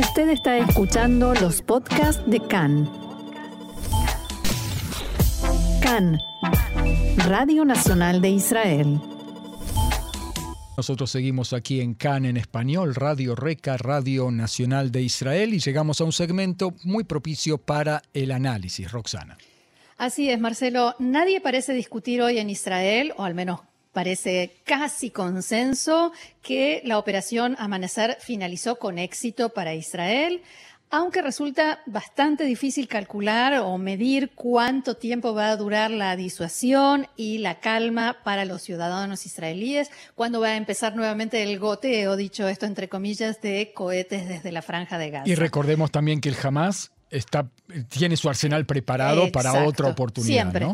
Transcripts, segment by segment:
Usted está escuchando los podcasts de CAN. CAN, Radio Nacional de Israel. Nosotros seguimos aquí en CAN en español, Radio Reca, Radio Nacional de Israel, y llegamos a un segmento muy propicio para el análisis. Roxana. Así es, Marcelo. Nadie parece discutir hoy en Israel, o al menos parece casi consenso, que la operación Amanecer finalizó con éxito para Israel aunque resulta bastante difícil calcular o medir cuánto tiempo va a durar la disuasión y la calma para los ciudadanos israelíes, cuando va a empezar nuevamente el goteo, dicho esto entre comillas, de cohetes desde la franja de Gaza. Y recordemos también que el Hamas está, tiene su arsenal preparado para otra oportunidad. Siempre.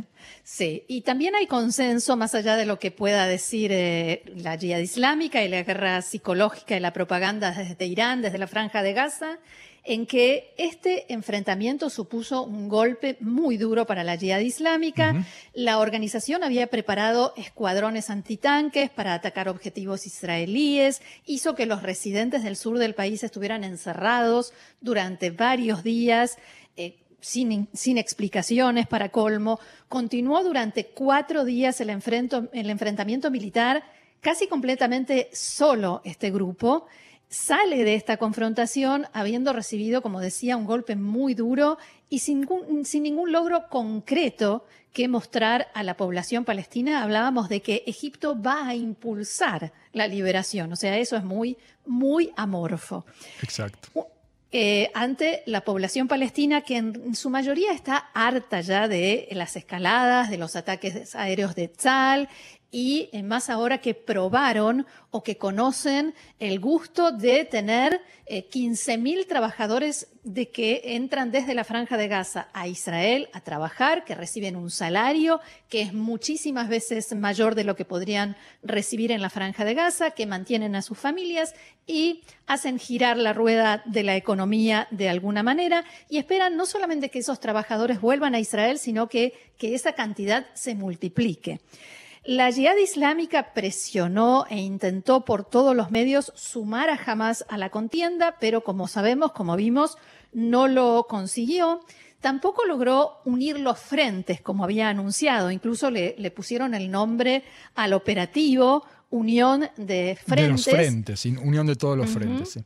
Sí, y también hay consenso, más allá de lo que pueda decir eh, la yihad islámica y la guerra psicológica y la propaganda desde Irán, desde la franja de Gaza, en que este enfrentamiento supuso un golpe muy duro para la yihad islámica. La organización había preparado escuadrones antitanques para atacar objetivos israelíes, hizo que los residentes del sur del país estuvieran encerrados durante varios días. Eh, sin, sin, explicaciones para colmo, continuó durante cuatro días el, el enfrentamiento militar casi completamente solo este grupo sale de esta confrontación habiendo recibido, como decía, un golpe muy duro y sin, ningún logro concreto que mostrar a la población palestina. Hablábamos de que Egipto va a impulsar la liberación, o sea, eso es muy, muy amorfo. Exacto. Eh, ante la población palestina que en su mayoría está harta ya de las escaladas, de los ataques aéreos de Tzal y eh, más ahora que probaron o que conocen el gusto de tener 15.000 eh, trabajadores de que entran desde la franja de Gaza a Israel a trabajar, que reciben un salario que es muchísimas veces mayor de lo que podrían recibir en la franja de Gaza, que mantienen a sus familias y hacen girar la rueda de la economía de alguna manera y esperan no solamente que esos trabajadores vuelvan a Israel, sino que, que esa cantidad se multiplique. La yihad islámica presionó e intentó por todos los medios sumar a Hamas a la contienda, pero como sabemos, como vimos, no lo consiguió. Tampoco logró unir los frentes como había anunciado. Incluso le, pusieron el nombre al operativo Unión de Frentes. De los frentes, unión de todos los frentes.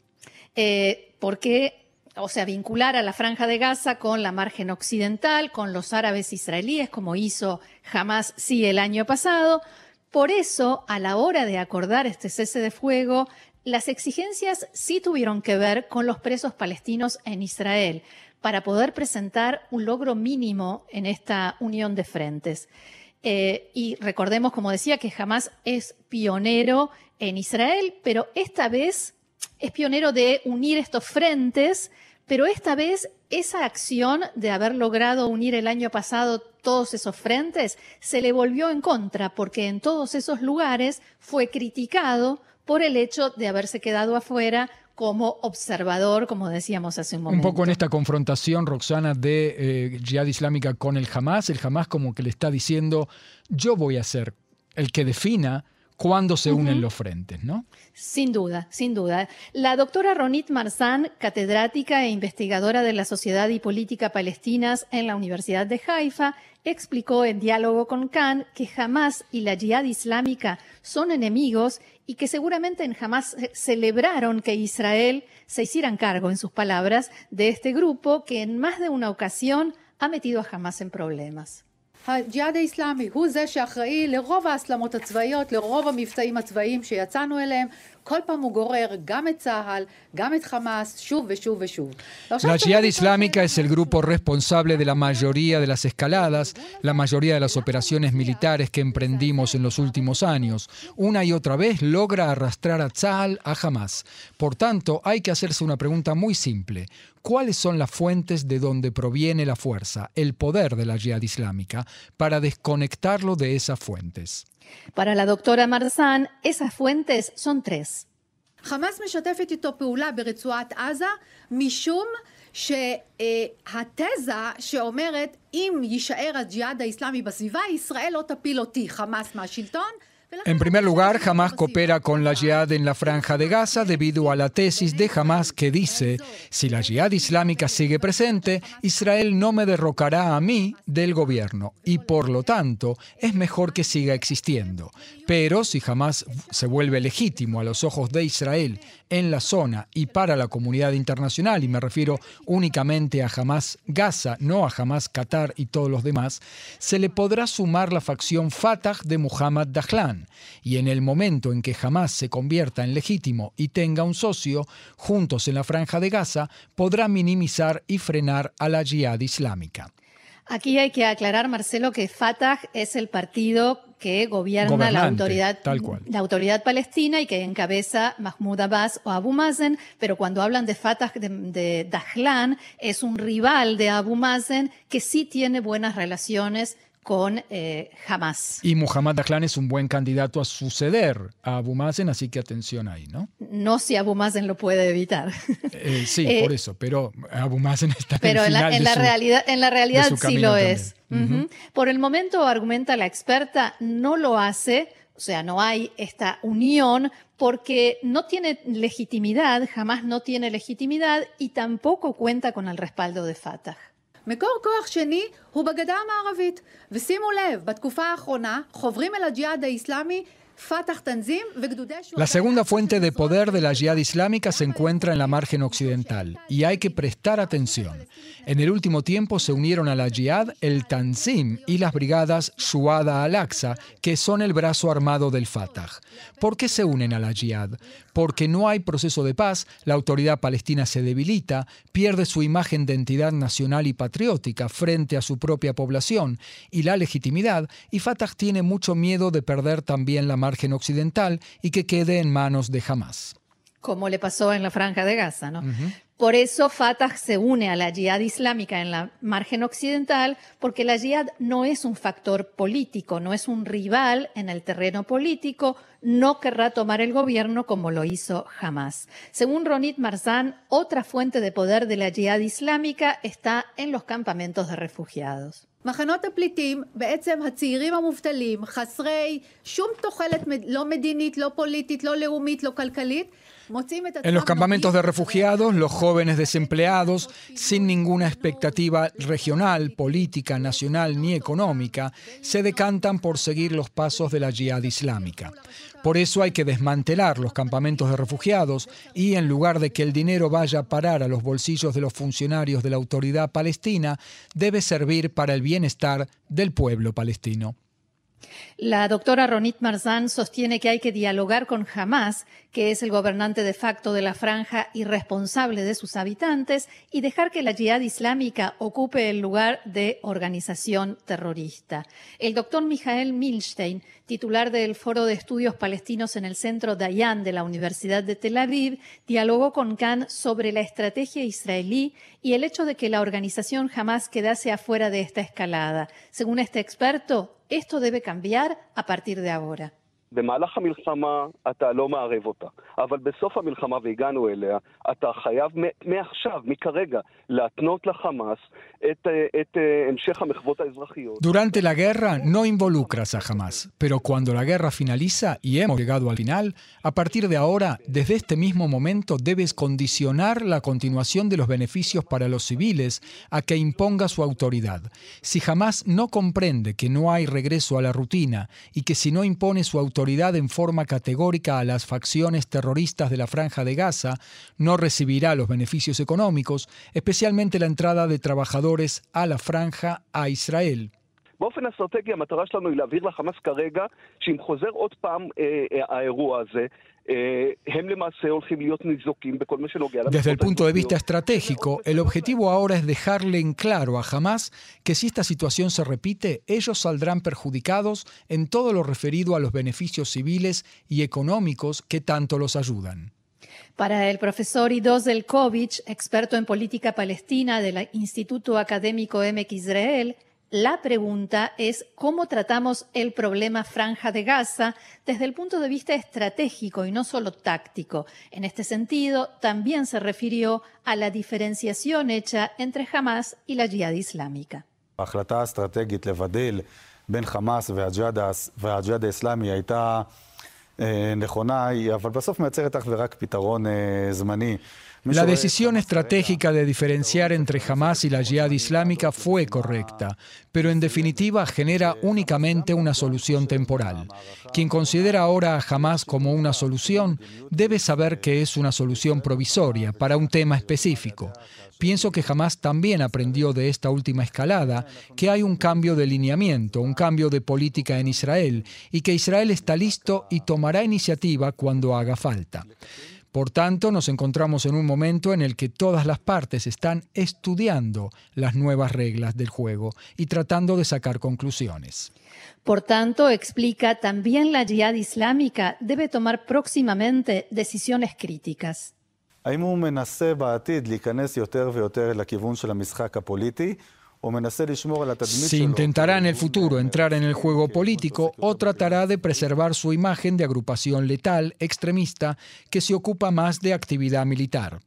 Eh, porque o sea, vincular a la franja de Gaza con la margen occidental, con los árabes israelíes, como hizo Hamas sí el año pasado. Por eso, a la hora de acordar este cese de fuego, las exigencias sí tuvieron que ver con los presos palestinos en Israel, para poder presentar un logro mínimo en esta unión de frentes. Eh, y recordemos, como decía, que Hamas es pionero en Israel, pero esta vez es pionero de unir estos frentes, pero esta vez esa acción de haber logrado unir el año pasado todos esos frentes se le volvió en contra, porque en todos esos lugares fue criticado por el hecho de haberse quedado afuera como observador, como decíamos hace un momento. Un poco en esta confrontación, Roxana, de eh, Jihad Islámica con el Hamas, el Hamas como que le está diciendo, yo voy a ser el que defina cuando se unen los frentes, ¿no? Sin duda, sin duda. La doctora Ronit Marzán, catedrática e investigadora de la Sociedad y Política Palestinas en la Universidad de Haifa, explicó en diálogo con Khan que Hamas y la Jihad Islámica son enemigos y que seguramente en Hamas celebraron que Israel se hicieran cargo, en sus palabras, de este grupo que en más de una ocasión ha metido a Hamas en problemas. הג'יהאד האיסלאמי הוא זה שאחראי לרוב ההסלמות הצבאיות, לרוב המבצעים הצבאיים שיצאנו אליהם, La Jihad Islámica es el grupo responsable de la mayoría de las escaladas, la mayoría de las operaciones militares que emprendimos en los últimos años. Una y otra vez logra arrastrar a Tzal a Hamas. Por tanto, hay que hacerse una pregunta muy simple. ¿Cuáles son las fuentes de donde proviene la fuerza, el poder de la Jihad Islámica, Para desconectarlo de esas fuentes? Para la doctora Marzán, esas fuentes son tres. חמאס משתפת איתו פעולה ברצועת עזה משום שהתזה שאומרת אם יישאר הג'יהאד האיסלאמי בסביבה, ישראל לא תפיל אותי, חמאס מהשלטון, En primer lugar, Hamas coopera con la Jihad en la franja de Gaza debido a la tesis de Hamas que dice, si la Jihad islámica sigue presente, Israel no me derrocará a mí del gobierno y por lo tanto es mejor que siga existiendo. Pero si Hamas se vuelve legítimo a los ojos de Israel en la zona y para la comunidad internacional, y me refiero únicamente a Hamas Gaza, no a Hamas Qatar y todos los demás, se le podrá sumar la facción Fatah de Muhammad Dahlan. Y en el momento en que Hamas se convierta en legítimo y tenga un socio, juntos en la franja de Gaza, podrá minimizar y frenar a la yihad islámica. Aquí hay que aclarar, Marcelo, que Fatah es el partido que gobierna la autoridad, la autoridad palestina y que encabeza Mahmoud Abbas o Abu Mazen, pero cuando hablan de Fatah de, de Dahlan, es un rival de Abu Mazen que sí tiene buenas relaciones con eh, Hamas. Y Muhammad Dahlan es un buen candidato a suceder a Abu Mazen, así que atención ahí, ¿no? No si Abu Mazen lo puede evitar. Eh, sí, eh, por eso, pero Abu Mazen está pero en, la, en la realidad, en la realidad sí lo es. Por el momento, argumenta la experta, no lo hace, o sea, no hay esta unión porque no tiene legitimidad, jamás no tiene legitimidad y tampoco cuenta con el respaldo de Fatah. מקור כוח שני הוא בגדה המערבית. ושימו לב, בתקופה האחרונה חוברים אל הג'יהאד האיסלאמי La segunda fuente de poder de la yihad islámica se encuentra en la margen occidental y hay que prestar atención. En el último tiempo se unieron a la yihad el Tanzim y las brigadas Shuada al-Aqsa, que son el brazo armado del Fatah. ¿Por qué se unen a la yihad? Porque no hay proceso de paz, la autoridad palestina se debilita, pierde su imagen de entidad nacional y patriótica frente a su propia población y la legitimidad, y Fatah tiene mucho miedo de perder también la margen occidental y que quede en manos de Hamas. Como le pasó en la franja de Gaza, ¿no? Por eso Fatah se une a la yihad islámica en la margen occidental, porque la yihad no es un factor político, no es un rival en el terreno político, no querrá tomar el gobierno como lo hizo Hamas. Según Ronit Marzan, otra fuente de poder de la yihad islámica está en los campamentos de refugiados. מחנות הפליטים, בעצם הצעירים המובטלים, חסרי שום תוחלת לא מדינית, לא פוליטית, לא לאומית, לא כלכלית, En los campamentos de refugiados, los jóvenes desempleados, sin ninguna expectativa regional, política, nacional ni económica, se decantan por seguir los pasos de la yihad islámica. Por eso hay que desmantelar los campamentos de refugiados y en lugar de que el dinero vaya a parar a los bolsillos de los funcionarios de la autoridad palestina, debe servir para el bienestar del pueblo palestino. La doctora Ronit Marzán sostiene que hay que dialogar con Hamas, que es el gobernante de facto de la franja y responsable de sus habitantes, y dejar que la yihad islámica ocupe el lugar de organización terrorista. El doctor Mijael Milstein, titular del Foro de Estudios Palestinos en el Centro Dayan de la Universidad de Tel Aviv, dialogó con Khan sobre la estrategia israelí y el hecho de que la organización Hamas quedase afuera de esta escalada. Según este experto, esto debe cambiar a partir de ahora. במהלך המלחמה אתה לא מערב אותה, אבל בסוף המלחמה, והגענו אליה, אתה חייב מעכשיו, מכרגע, להתנות לחמאס את, את המשך המחוות האזרחיות. Durante la guerra no involucras a Hamas, pero cuando la guerra finaliza y hemos llegado al final, a partir de ahora, desde este mismo momento, debes condicionar la continuación de los beneficios para los civiles a que imponga su autoridad. Si Hamas no comprende que no hay regreso a la rutina y que si no impone su autoridad, en forma categórica a las facciones terroristas de la franja de Gaza, no recibirá los beneficios económicos, especialmente la entrada de trabajadores a la franja a Israel. Desde el punto de vista estratégico, el objetivo ahora es dejarle en claro a Hamas que si esta situación se repite, ellos saldrán perjudicados en todo lo referido a los beneficios civiles y económicos que tanto los ayudan. Para el profesor Ido Zelkovich, experto en política palestina del Instituto Académico MX Israel, la pregunta es cómo tratamos el problema franja de Gaza desde el punto de vista estratégico y no solo táctico. En este sentido, también se refirió a la diferenciación hecha entre Hamas y la yihad islámica. בין חמאס והג'יהאד האסלאמי הייתה נכונה, אבל בסוף מייצרת אך ורק פתרון זמני. la decisión estratégica de diferenciar entre Hamas y la Jihad Islámica fue correcta, pero en definitiva genera únicamente una solución temporal. Quien considera ahora a Hamas como una solución debe saber que es una solución provisoria para un tema específico. Pienso que Hamas también aprendió de esta última escalada que hay un cambio de lineamiento, un cambio de política en Israel y que Israel está listo y tomará iniciativa cuando haga falta. Por tanto, nos encontramos en un momento en el que todas las partes están estudiando las nuevas reglas del juego y tratando de sacar conclusiones. Por tanto, explica, también la yihad islámica debe tomar próximamente decisiones críticas. Si intentará en el futuro entrar en el juego político o tratará de preservar su imagen de agrupación letal, extremista, que se ocupa más de actividad militar.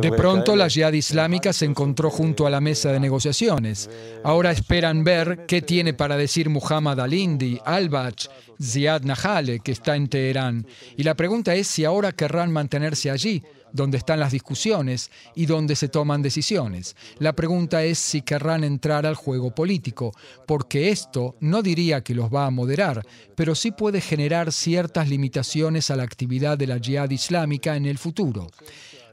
De pronto la Jihad Islámica se encontró junto a la mesa de negociaciones. Ahora esperan ver qué tiene para decir Muhammad al-Indi, al-Bach, Ziad Nahale, que está en Teherán. Y la pregunta es si ahora querrán mantenerse allí donde están las discusiones y donde se toman decisiones. La pregunta es si querrán entrar al juego político, porque esto no diría que los va a moderar, pero sí puede generar ciertas limitaciones a la actividad de la yihad islámica en el futuro.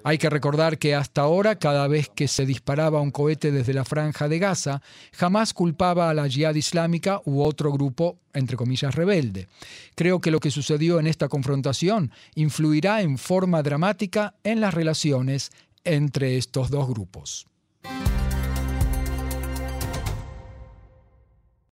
Hay que recordar que hasta ahora, cada vez que se disparaba un cohete desde la franja de Gaza, jamás culpaba a la yihad islámica u otro grupo, entre comillas, rebelde. Creo que lo que sucedió en esta confrontación influirá en forma dramática en las relaciones entre estos dos grupos.